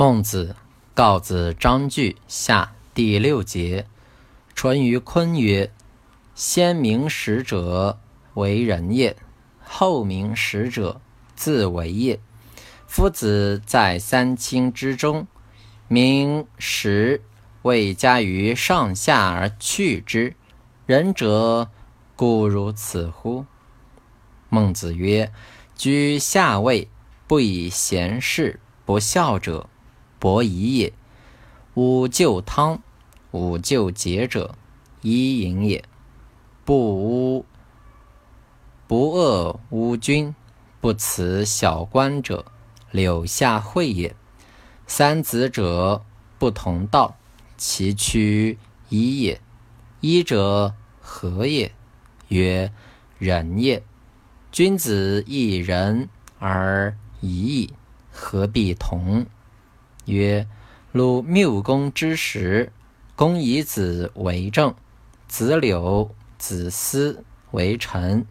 孟子告子章句下第六节：淳于髡曰：“先明使者为人也，后明使者自为也。夫子在三清之中，明实未加于上下而去之，仁者故如此乎？”孟子曰：“居下位，不以贤士不孝者。”伯夷也，吾救汤，吾救桀者，伊尹也。不污不恶污君，不辞小官者，柳下惠也。三子者，不同道，其趋一也。一者何也？曰仁也。君子一仁而已矣，何必同？曰：鲁缪公之时，公以子为政，子柳、子思为臣。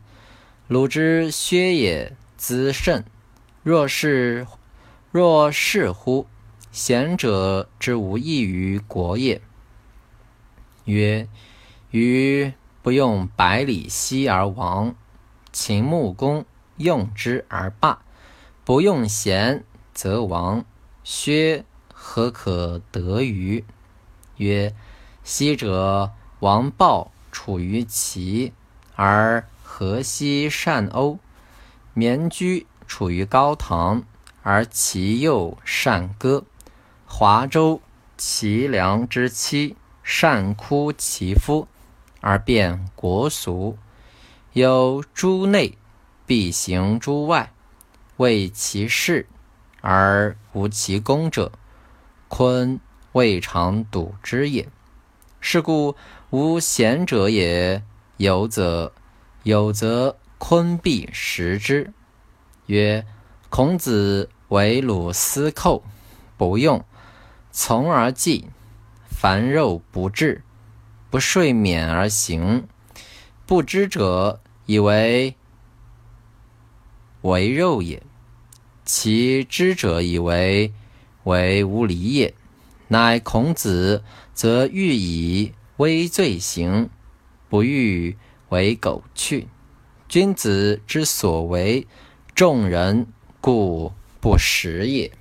鲁之薛也，资甚。若是，若是乎？贤者之无益于国也。曰：于不用百里奚而亡，秦穆公用之而霸，不用贤则亡。薛何可得于？曰：昔者王豹处于齐，而河西善欧；绵居处于高唐，而其右善歌。华州齐梁之妻善哭其夫，而变国俗。有诸内，必行诸外，为其事。而无其功者，鲲未尝睹之也。是故无贤者也。有则有则鲲必食之。曰：孔子为鲁司寇，不用，从而祭，凡肉不至，不睡眠而行。不知者以为为肉也。其知者以为为无礼也，乃孔子则欲以微罪行，不欲为苟去。君子之所为，众人故不食也。